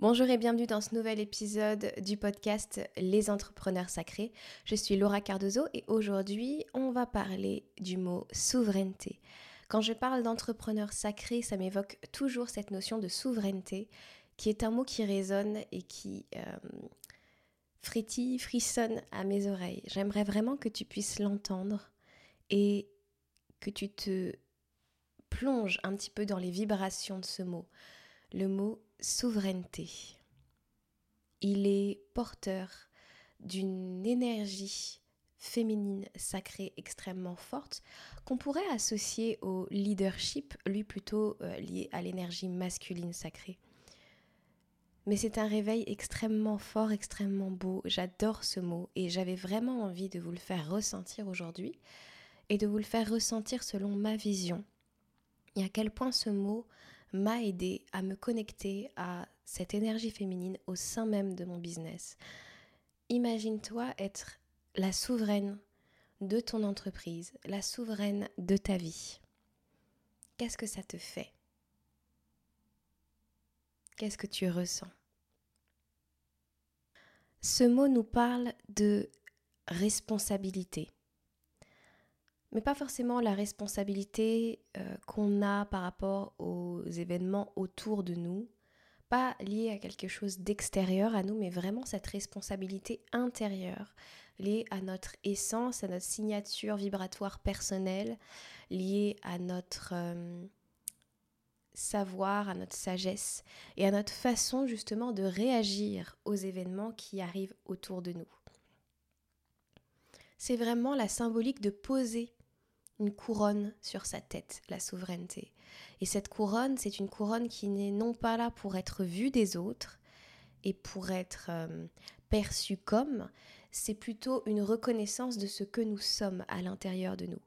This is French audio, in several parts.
Bonjour et bienvenue dans ce nouvel épisode du podcast Les entrepreneurs sacrés. Je suis Laura Cardozo et aujourd'hui on va parler du mot souveraineté. Quand je parle d'entrepreneurs sacrés, ça m'évoque toujours cette notion de souveraineté qui est un mot qui résonne et qui euh, frétille, frissonne à mes oreilles. J'aimerais vraiment que tu puisses l'entendre et que tu te plonges un petit peu dans les vibrations de ce mot. Le mot souveraineté. Il est porteur d'une énergie féminine sacrée extrêmement forte qu'on pourrait associer au leadership, lui plutôt euh, lié à l'énergie masculine sacrée. Mais c'est un réveil extrêmement fort, extrêmement beau. J'adore ce mot et j'avais vraiment envie de vous le faire ressentir aujourd'hui et de vous le faire ressentir selon ma vision. Et à quel point ce mot m'a aidé à me connecter à cette énergie féminine au sein même de mon business. Imagine-toi être la souveraine de ton entreprise, la souveraine de ta vie. Qu'est-ce que ça te fait? Qu'est-ce que tu ressens? Ce mot nous parle de responsabilité mais pas forcément la responsabilité euh, qu'on a par rapport aux événements autour de nous, pas liée à quelque chose d'extérieur à nous, mais vraiment cette responsabilité intérieure, liée à notre essence, à notre signature vibratoire personnelle, liée à notre euh, savoir, à notre sagesse et à notre façon justement de réagir aux événements qui arrivent autour de nous. C'est vraiment la symbolique de poser une couronne sur sa tête, la souveraineté. Et cette couronne, c'est une couronne qui n'est non pas là pour être vue des autres et pour être euh, perçue comme, c'est plutôt une reconnaissance de ce que nous sommes à l'intérieur de nous.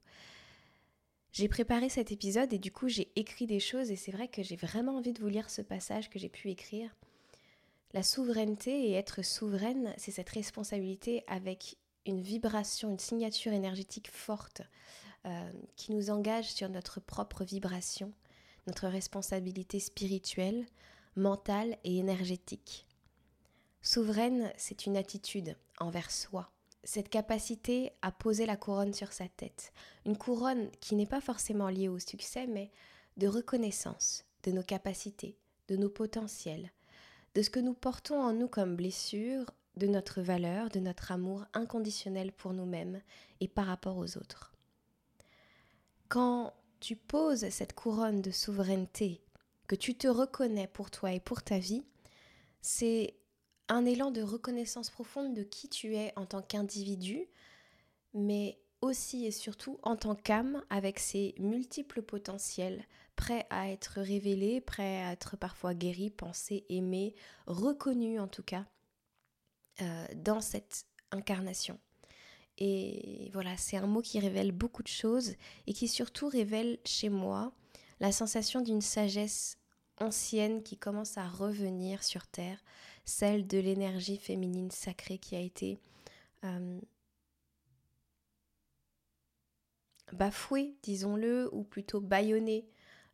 J'ai préparé cet épisode et du coup j'ai écrit des choses et c'est vrai que j'ai vraiment envie de vous lire ce passage que j'ai pu écrire. La souveraineté et être souveraine, c'est cette responsabilité avec une vibration, une signature énergétique forte euh, qui nous engage sur notre propre vibration, notre responsabilité spirituelle, mentale et énergétique. Souveraine, c'est une attitude envers soi, cette capacité à poser la couronne sur sa tête, une couronne qui n'est pas forcément liée au succès, mais de reconnaissance de nos capacités, de nos potentiels, de ce que nous portons en nous comme blessure, de notre valeur, de notre amour inconditionnel pour nous-mêmes et par rapport aux autres. Quand tu poses cette couronne de souveraineté, que tu te reconnais pour toi et pour ta vie, c'est un élan de reconnaissance profonde de qui tu es en tant qu'individu, mais aussi et surtout en tant qu'âme avec ses multiples potentiels, prêts à être révélés, prêts à être parfois guéris, pensés, aimés, reconnus en tout cas, euh, dans cette incarnation. Et voilà, c'est un mot qui révèle beaucoup de choses et qui surtout révèle chez moi la sensation d'une sagesse ancienne qui commence à revenir sur Terre, celle de l'énergie féminine sacrée qui a été euh, bafouée, disons-le, ou plutôt bâillonnée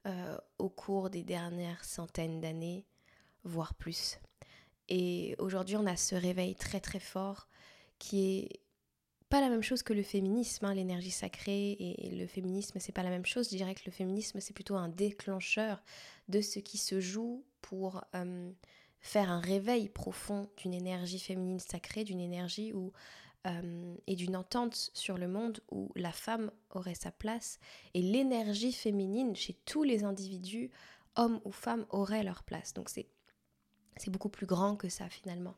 euh, au cours des dernières centaines d'années, voire plus. Et aujourd'hui, on a ce réveil très très fort qui est pas la même chose que le féminisme, hein, l'énergie sacrée et le féminisme, c'est pas la même chose. Je dirais que le féminisme, c'est plutôt un déclencheur de ce qui se joue pour euh, faire un réveil profond d'une énergie féminine sacrée, d'une énergie où, euh, et d'une entente sur le monde où la femme aurait sa place et l'énergie féminine chez tous les individus, hommes ou femmes, aurait leur place. Donc c'est c'est beaucoup plus grand que ça finalement.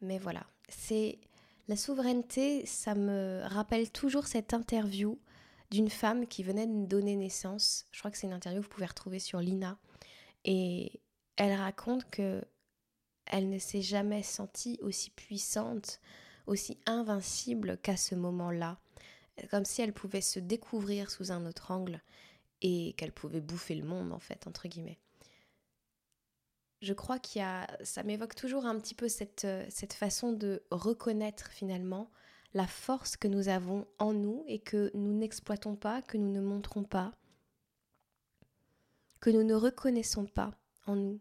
Mais voilà, c'est la souveraineté, ça me rappelle toujours cette interview d'une femme qui venait de donner naissance. Je crois que c'est une interview que vous pouvez retrouver sur Lina. Et elle raconte que elle ne s'est jamais sentie aussi puissante, aussi invincible qu'à ce moment-là. Comme si elle pouvait se découvrir sous un autre angle et qu'elle pouvait bouffer le monde, en fait, entre guillemets je crois qu'il y a, ça m'évoque toujours un petit peu cette, euh, cette façon de reconnaître finalement la force que nous avons en nous et que nous n'exploitons pas, que nous ne montrons pas, que nous ne reconnaissons pas en nous.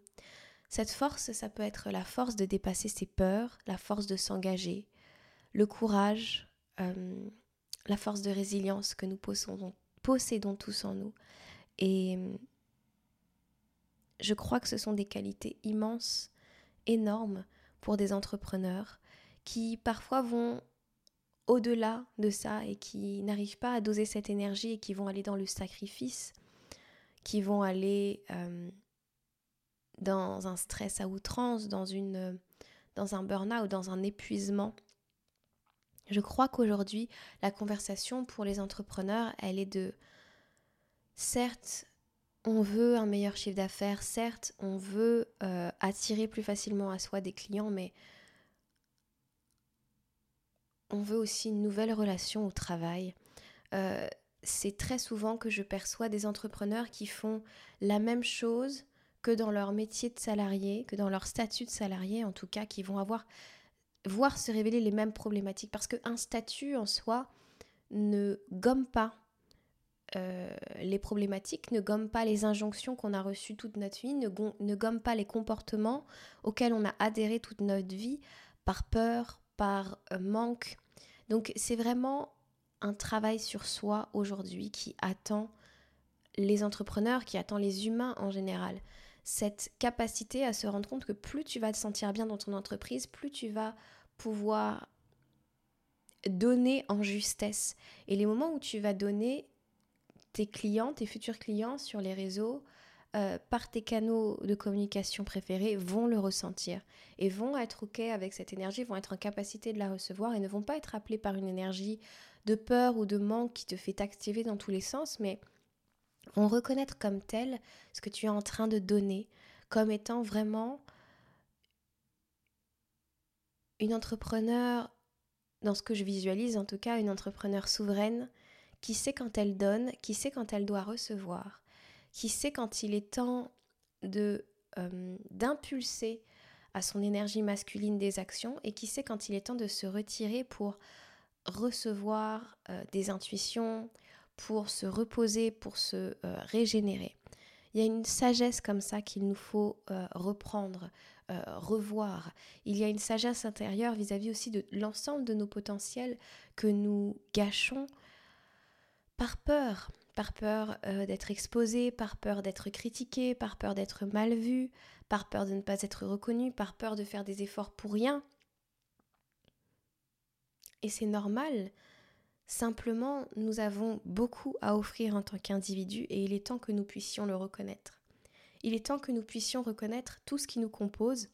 Cette force, ça peut être la force de dépasser ses peurs, la force de s'engager, le courage, euh, la force de résilience que nous possédons, possédons tous en nous. Et je crois que ce sont des qualités immenses, énormes pour des entrepreneurs qui parfois vont au-delà de ça et qui n'arrivent pas à doser cette énergie et qui vont aller dans le sacrifice, qui vont aller euh, dans un stress à outrance, dans, une, dans un burn-out, dans un épuisement. Je crois qu'aujourd'hui, la conversation pour les entrepreneurs, elle est de, certes, on veut un meilleur chiffre d'affaires, certes, on veut euh, attirer plus facilement à soi des clients, mais on veut aussi une nouvelle relation au travail. Euh, c'est très souvent que je perçois des entrepreneurs qui font la même chose que dans leur métier de salarié, que dans leur statut de salarié en tout cas, qui vont avoir voir se révéler les mêmes problématiques parce qu'un statut en soi ne gomme pas euh, les problématiques, ne gomme pas les injonctions qu'on a reçues toute notre vie, ne, ne gomme pas les comportements auxquels on a adhéré toute notre vie par peur, par euh, manque. Donc c'est vraiment un travail sur soi aujourd'hui qui attend les entrepreneurs, qui attend les humains en général. Cette capacité à se rendre compte que plus tu vas te sentir bien dans ton entreprise, plus tu vas pouvoir donner en justesse. Et les moments où tu vas donner, tes clients, tes futurs clients sur les réseaux, euh, par tes canaux de communication préférés, vont le ressentir et vont être OK avec cette énergie, vont être en capacité de la recevoir et ne vont pas être appelés par une énergie de peur ou de manque qui te fait activer dans tous les sens, mais vont reconnaître comme tel ce que tu es en train de donner, comme étant vraiment une entrepreneur, dans ce que je visualise en tout cas, une entrepreneur souveraine qui sait quand elle donne, qui sait quand elle doit recevoir, qui sait quand il est temps de euh, d'impulser à son énergie masculine des actions et qui sait quand il est temps de se retirer pour recevoir euh, des intuitions, pour se reposer, pour se euh, régénérer. Il y a une sagesse comme ça qu'il nous faut reprendre, revoir. Il y a une sagesse intérieure vis-à-vis -vis aussi de l'ensemble de nos potentiels que nous gâchons par peur, par peur euh, d'être exposé, par peur d'être critiqué, par peur d'être mal vu, par peur de ne pas être reconnu, par peur de faire des efforts pour rien. Et c'est normal. Simplement, nous avons beaucoup à offrir en tant qu'individu et il est temps que nous puissions le reconnaître. Il est temps que nous puissions reconnaître tout ce qui nous compose,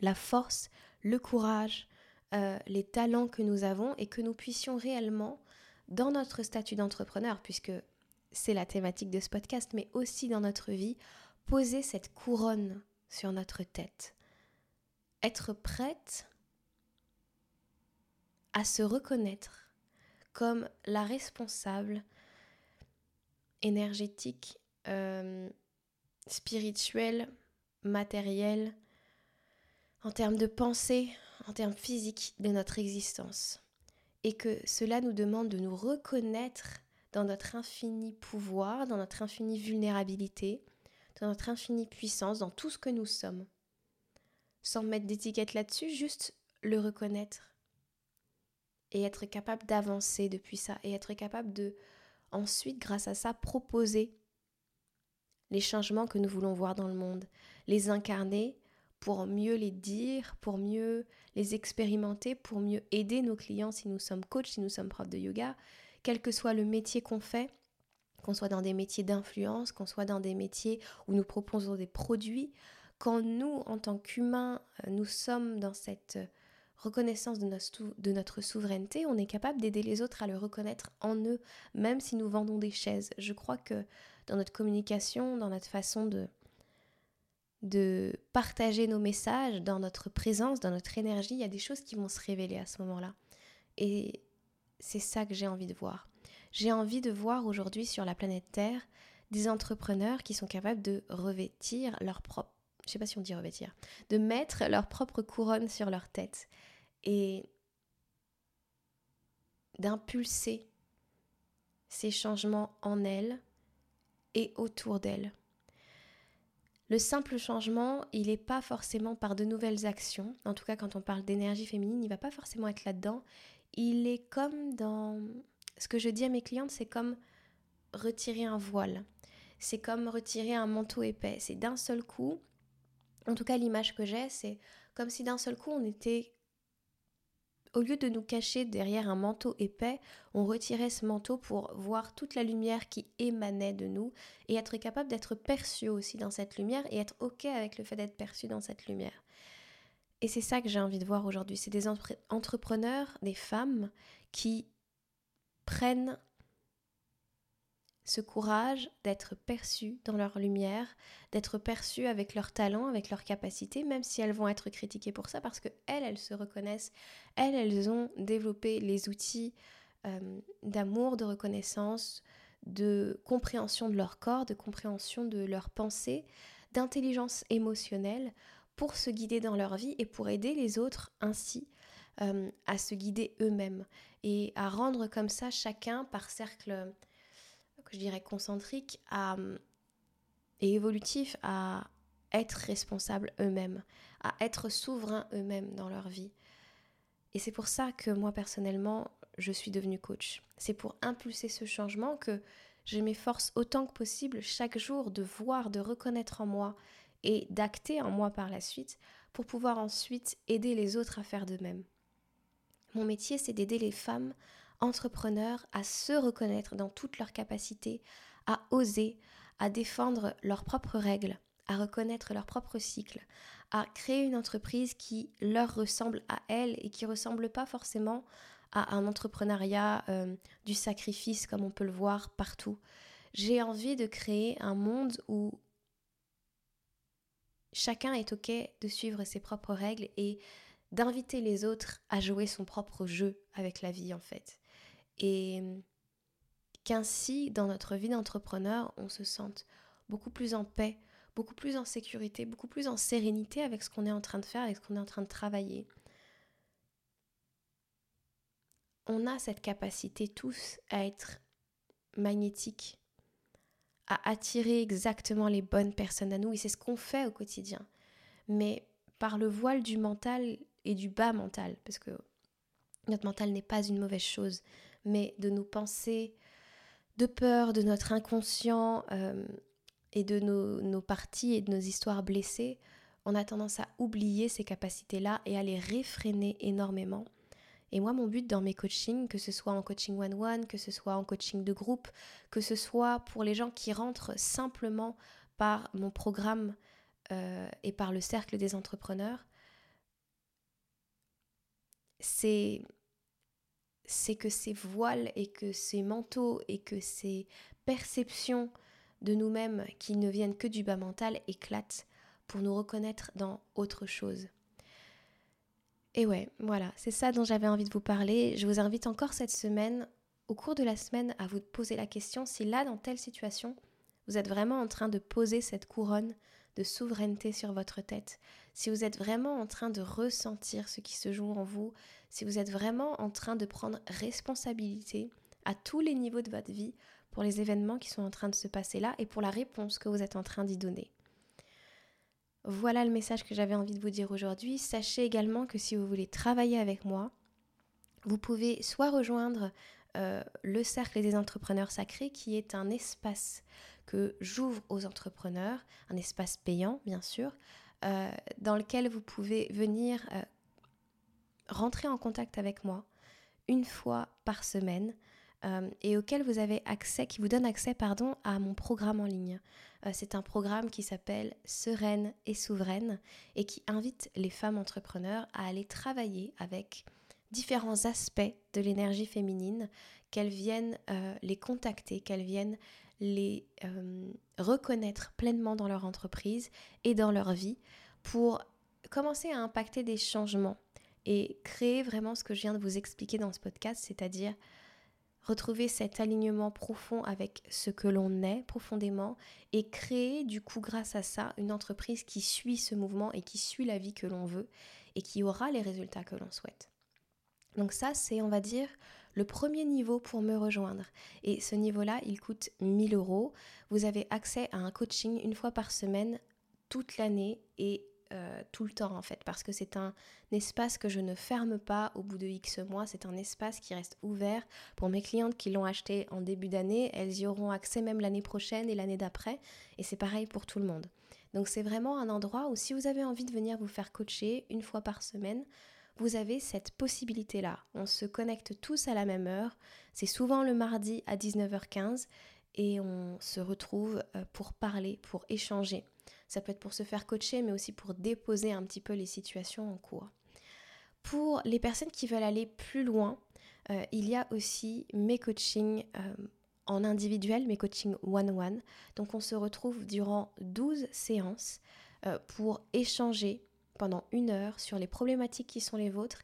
la force, le courage, euh, les talents que nous avons et que nous puissions réellement dans notre statut d'entrepreneur, puisque c'est la thématique de ce podcast, mais aussi dans notre vie, poser cette couronne sur notre tête. Être prête à se reconnaître comme la responsable énergétique, euh, spirituelle, matérielle, en termes de pensée, en termes physiques de notre existence et que cela nous demande de nous reconnaître dans notre infini pouvoir, dans notre infinie vulnérabilité, dans notre infinie puissance, dans tout ce que nous sommes. Sans mettre d'étiquette là-dessus, juste le reconnaître et être capable d'avancer depuis ça et être capable de ensuite, grâce à ça, proposer les changements que nous voulons voir dans le monde, les incarner pour mieux les dire, pour mieux les expérimenter, pour mieux aider nos clients si nous sommes coachs, si nous sommes profs de yoga, quel que soit le métier qu'on fait, qu'on soit dans des métiers d'influence, qu'on soit dans des métiers où nous proposons des produits, quand nous, en tant qu'humains, euh, nous sommes dans cette reconnaissance de notre, de notre souveraineté, on est capable d'aider les autres à le reconnaître en eux, même si nous vendons des chaises. Je crois que dans notre communication, dans notre façon de, de partager nos messages dans notre présence, dans notre énergie, il y a des choses qui vont se révéler à ce moment-là. Et c'est ça que j'ai envie de voir. J'ai envie de voir aujourd'hui sur la planète Terre des entrepreneurs qui sont capables de revêtir leur propre, je sais pas si on dit revêtir, de mettre leur propre couronne sur leur tête et d'impulser ces changements en elles et autour d'elles Le simple changement, il n'est pas forcément par de nouvelles actions. En tout cas, quand on parle d'énergie féminine, il va pas forcément être là-dedans. Il est comme dans... Ce que je dis à mes clientes, c'est comme retirer un voile. C'est comme retirer un manteau épais. C'est d'un seul coup, en tout cas l'image que j'ai, c'est comme si d'un seul coup on était au lieu de nous cacher derrière un manteau épais, on retirait ce manteau pour voir toute la lumière qui émanait de nous et être capable d'être perçu aussi dans cette lumière et être OK avec le fait d'être perçu dans cette lumière. Et c'est ça que j'ai envie de voir aujourd'hui. C'est des entrepreneurs, des femmes qui prennent ce courage d'être perçues dans leur lumière, d'être perçues avec leur talent, avec leur capacité, même si elles vont être critiquées pour ça, parce que elles, elles se reconnaissent, elles, elles ont développé les outils euh, d'amour, de reconnaissance, de compréhension de leur corps, de compréhension de leurs pensées, d'intelligence émotionnelle pour se guider dans leur vie et pour aider les autres ainsi euh, à se guider eux-mêmes et à rendre comme ça chacun par cercle dirais concentrique et évolutif à être responsables eux-mêmes, à être souverains eux-mêmes dans leur vie. Et c'est pour ça que moi personnellement, je suis devenue coach. C'est pour impulser ce changement que je m'efforce autant que possible chaque jour de voir, de reconnaître en moi et d'acter en moi par la suite pour pouvoir ensuite aider les autres à faire de même. Mon métier, c'est d'aider les femmes entrepreneurs à se reconnaître dans toutes leurs capacités, à oser, à défendre leurs propres règles, à reconnaître leur propre cycle, à créer une entreprise qui leur ressemble à elles et qui ressemble pas forcément à un entrepreneuriat euh, du sacrifice comme on peut le voir partout. J'ai envie de créer un monde où chacun est OK de suivre ses propres règles et d'inviter les autres à jouer son propre jeu avec la vie en fait et qu'ainsi, dans notre vie d'entrepreneur, on se sente beaucoup plus en paix, beaucoup plus en sécurité, beaucoup plus en sérénité avec ce qu'on est en train de faire, avec ce qu'on est en train de travailler. On a cette capacité tous à être magnétiques, à attirer exactement les bonnes personnes à nous, et c'est ce qu'on fait au quotidien. Mais par le voile du mental et du bas mental, parce que notre mental n'est pas une mauvaise chose, mais de nos pensées de peur, de notre inconscient euh, et de nos, parties et de nos histoires blessées, on a tendance à oublier ces capacités-là et à les réfréner énormément. Et moi, mon but dans mes coachings, que ce soit en coaching one-one, que ce soit en coaching de groupe, que ce soit pour les gens qui rentrent simplement par mon programme euh, et par le cercle des entrepreneurs, c'est c'est que ces voiles et que ces manteaux et que ces perceptions de nous-mêmes qui ne viennent que du bas mental éclatent pour nous reconnaître dans autre chose. Et ouais, voilà, c'est ça dont j'avais envie de vous parler. Je vous invite encore cette semaine, au cours de la semaine, à vous poser la question si là, dans telle situation, vous êtes vraiment en train de poser cette couronne de souveraineté sur votre tête, si vous êtes vraiment en train de ressentir ce qui se joue en vous, si vous êtes vraiment en train de prendre responsabilité à tous les niveaux de votre vie pour les événements qui sont en train de se passer là et pour la réponse que vous êtes en train d'y donner. Voilà le message que j'avais envie de vous dire aujourd'hui. Sachez également que si vous voulez travailler avec moi, vous pouvez soit rejoindre euh, le Cercle des entrepreneurs sacrés, qui est un espace que j'ouvre aux entrepreneurs, un espace payant bien sûr, euh, dans lequel vous pouvez venir euh, rentrer en contact avec moi une fois par semaine et auquel vous avez accès, qui vous donne accès pardon, à mon programme en ligne. C'est un programme qui s'appelle Sereine et Souveraine et qui invite les femmes entrepreneurs à aller travailler avec différents aspects de l'énergie féminine, qu'elles viennent euh, les contacter, qu'elles viennent les euh, reconnaître pleinement dans leur entreprise et dans leur vie pour commencer à impacter des changements et créer vraiment ce que je viens de vous expliquer dans ce podcast, c'est-à-dire retrouver cet alignement profond avec ce que l'on est profondément et créer du coup grâce à ça une entreprise qui suit ce mouvement et qui suit la vie que l'on veut et qui aura les résultats que l'on souhaite. Donc ça, c'est, on va dire, le premier niveau pour me rejoindre. Et ce niveau-là, il coûte 1000 euros. Vous avez accès à un coaching une fois par semaine toute l'année et euh, tout le temps en fait, parce que c'est un espace que je ne ferme pas au bout de X mois, c'est un espace qui reste ouvert pour mes clientes qui l'ont acheté en début d'année, elles y auront accès même l'année prochaine et l'année d'après, et c'est pareil pour tout le monde. Donc c'est vraiment un endroit où si vous avez envie de venir vous faire coacher une fois par semaine, vous avez cette possibilité-là. On se connecte tous à la même heure, c'est souvent le mardi à 19h15, et on se retrouve euh, pour parler, pour échanger. Ça peut être pour se faire coacher, mais aussi pour déposer un petit peu les situations en cours. Pour les personnes qui veulent aller plus loin, euh, il y a aussi mes coachings euh, en individuel, mes coachings one-one. Donc on se retrouve durant 12 séances pour échanger pendant une heure sur les problématiques qui sont les vôtres.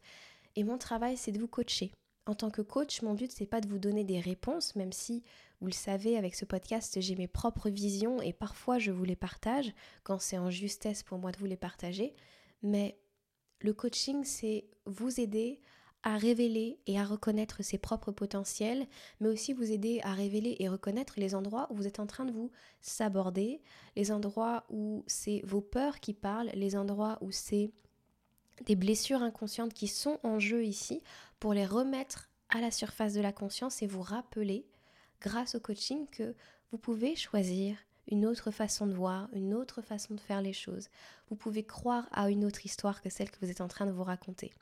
Et mon travail, c'est de vous coacher. En tant que coach, mon but, c'est pas de vous donner des réponses, même si vous le savez, avec ce podcast, j'ai mes propres visions et parfois je vous les partage quand c'est en justesse pour moi de vous les partager. Mais le coaching, c'est vous aider à révéler et à reconnaître ses propres potentiels, mais aussi vous aider à révéler et reconnaître les endroits où vous êtes en train de vous s'aborder, les endroits où c'est vos peurs qui parlent, les endroits où c'est des blessures inconscientes qui sont en jeu ici, pour les remettre à la surface de la conscience et vous rappeler grâce au coaching que vous pouvez choisir une autre façon de voir, une autre façon de faire les choses. Vous pouvez croire à une autre histoire que celle que vous êtes en train de vous raconter.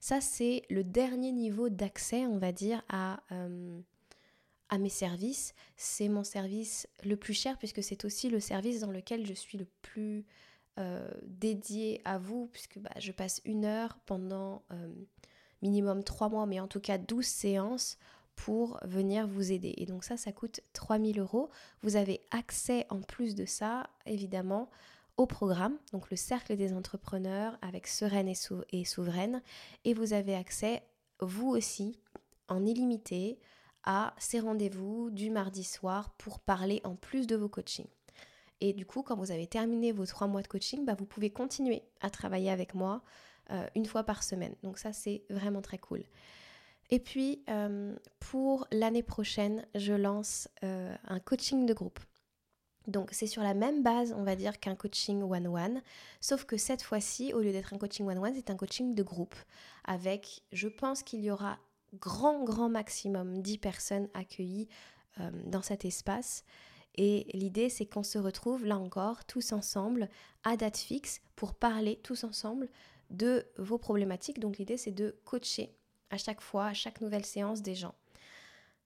Ça, c'est le dernier niveau d'accès, on va dire, à, euh, à mes services. C'est mon service le plus cher puisque c'est aussi le service dans lequel je suis le plus euh, dédié à vous, puisque bah, je passe une heure pendant euh, minimum trois mois, mais en tout cas 12 séances pour venir vous aider. Et donc ça, ça coûte 3000 euros. Vous avez accès en plus de ça, évidemment, au programme, donc le cercle des entrepreneurs avec Sereine et, Souveraine. Et vous avez accès, vous aussi, en illimité, à ces rendez-vous du mardi soir pour parler en plus de vos coachings. Et du coup, quand vous avez terminé vos trois mois de coaching, bah, vous pouvez continuer à travailler avec moi euh, une fois par semaine. Donc ça, c'est vraiment très cool. Et puis, euh, pour l'année prochaine, je lance euh, un coaching de groupe. Donc, c'est sur la même base, on va dire, qu'un coaching one-one, sauf que cette fois-ci, au lieu d'être un coaching one-one, c'est un coaching de groupe, avec, je pense qu'il y aura grand, grand maximum 10 personnes accueillies euh, dans cet espace. Et l'idée, c'est qu'on se retrouve, là encore, tous ensemble, à date fixe, pour parler tous ensemble de vos problématiques. Donc, l'idée, c'est de coacher à chaque fois, à chaque nouvelle séance des gens.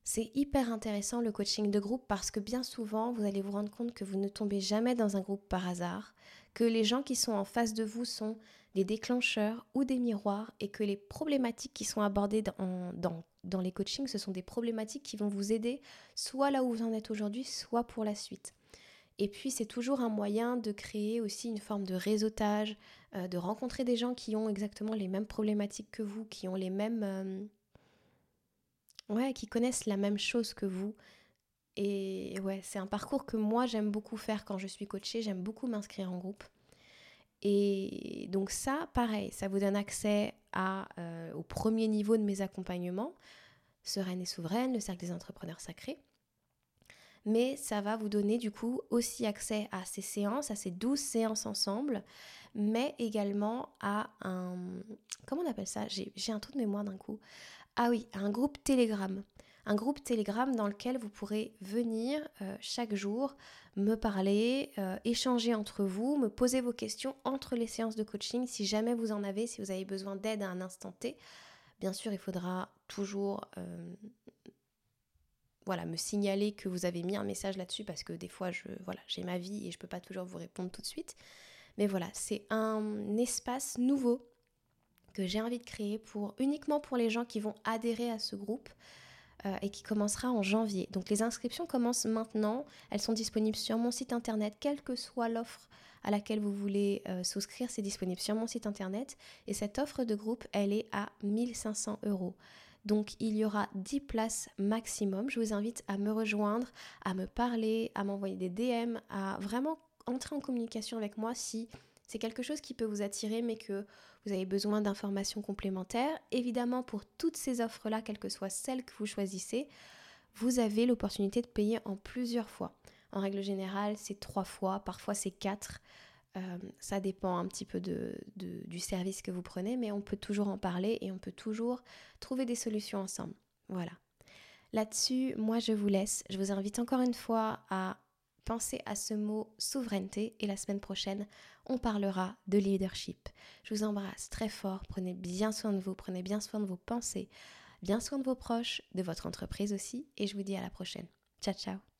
C'est hyper intéressant le coaching de groupe parce que bien souvent, vous allez vous rendre compte que vous ne tombez jamais dans un groupe par hasard, que les gens qui sont en face de vous sont des déclencheurs ou des miroirs et que les problématiques qui sont abordées dans, dans, dans les coachings, ce sont des problématiques qui vont vous aider soit là où vous en êtes aujourd'hui, soit pour la suite. Et puis c'est toujours un moyen de créer aussi une forme de réseautage, euh, de rencontrer des gens qui ont exactement les mêmes problématiques que vous, qui ont les mêmes... Euh, ouais, qui connaissent la même chose que vous. Et ouais, c'est un parcours que moi j'aime beaucoup faire quand je suis coachée, j'aime beaucoup m'inscrire en groupe. Et donc ça, pareil, ça vous donne accès euh, au premier niveau de mes accompagnements, Sereine et Souveraine, le Cercle des Entrepreneurs Sacrés mais ça va vous donner du coup aussi accès à ces séances, à ces 12 séances ensemble, mais également à un... Comment on appelle ça? J'ai un trou de mémoire d'un coup. Ah oui, un groupe Telegram. Un groupe Telegram dans lequel vous pourrez venir euh, chaque jour me parler, euh, échanger entre vous, me poser vos questions entre les séances de coaching si jamais vous en avez, si vous avez besoin d'aide à un instant T. Bien sûr, il faudra toujours euh, voilà, me signaler que vous avez mis un message là-dessus parce que des fois, je, voilà, j'ai ma vie et je ne peux pas toujours vous répondre tout de suite. Mais voilà, c'est un espace nouveau que j'ai envie de créer pour uniquement pour les gens qui vont adhérer à ce groupe euh, et qui commencera en janvier. Donc les inscriptions commencent maintenant, elles sont disponibles sur mon site internet, quelle que soit l'offre à laquelle vous voulez euh, souscrire, c'est disponible sur mon site internet et cette offre de groupe, elle est à 1500 euros. Donc il y aura 10 places maximum. Je vous invite à me rejoindre, à me parler, à m'envoyer des DM, à vraiment entrer en communication avec moi si c'est quelque chose qui peut vous attirer mais que vous avez besoin d'informations complémentaires. Évidemment, pour toutes ces offres-là, quelle que soit celle que vous choisissez, vous avez l'opportunité de payer en plusieurs fois. En règle générale, c'est trois fois, parfois c'est quatre. Euh, ça dépend un petit peu du service que vous prenez, mais on peut toujours en parler et on peut toujours trouver des solutions ensemble. Voilà. Là-dessus, moi je vous laisse. Je vous invite encore une fois à penser à ce mot souveraineté et la semaine prochaine, on parlera de leadership. Je vous embrasse très fort. Prenez bien soin de vous, prenez bien soin de vos pensées, bien soin de vos proches, de votre entreprise aussi et je vous dis à la prochaine. Ciao ciao